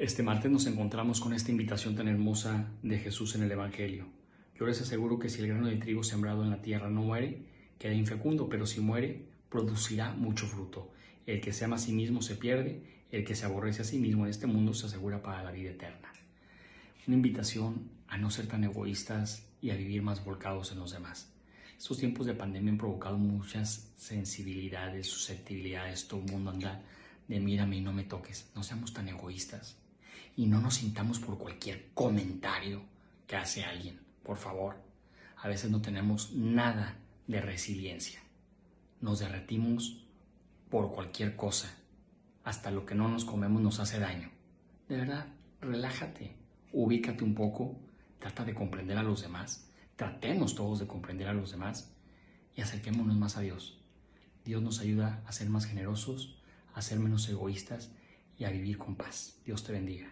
Este martes nos encontramos con esta invitación tan hermosa de Jesús en el Evangelio. Yo les aseguro que si el grano de trigo sembrado en la tierra no muere, queda infecundo, pero si muere, producirá mucho fruto. El que se ama a sí mismo se pierde, el que se aborrece a sí mismo en este mundo se asegura para la vida eterna. Una invitación a no ser tan egoístas y a vivir más volcados en los demás. Estos tiempos de pandemia han provocado muchas sensibilidades, susceptibilidades, todo el mundo anda de mírame y no me toques. No seamos tan egoístas y no nos sintamos por cualquier comentario que hace alguien, por favor. A veces no tenemos nada de resiliencia. Nos derretimos por cualquier cosa. Hasta lo que no nos comemos nos hace daño. De verdad, relájate, ubícate un poco, trata de comprender a los demás. Tratemos todos de comprender a los demás y acerquémonos más a Dios. Dios nos ayuda a ser más generosos, a ser menos egoístas y a vivir con paz. Dios te bendiga.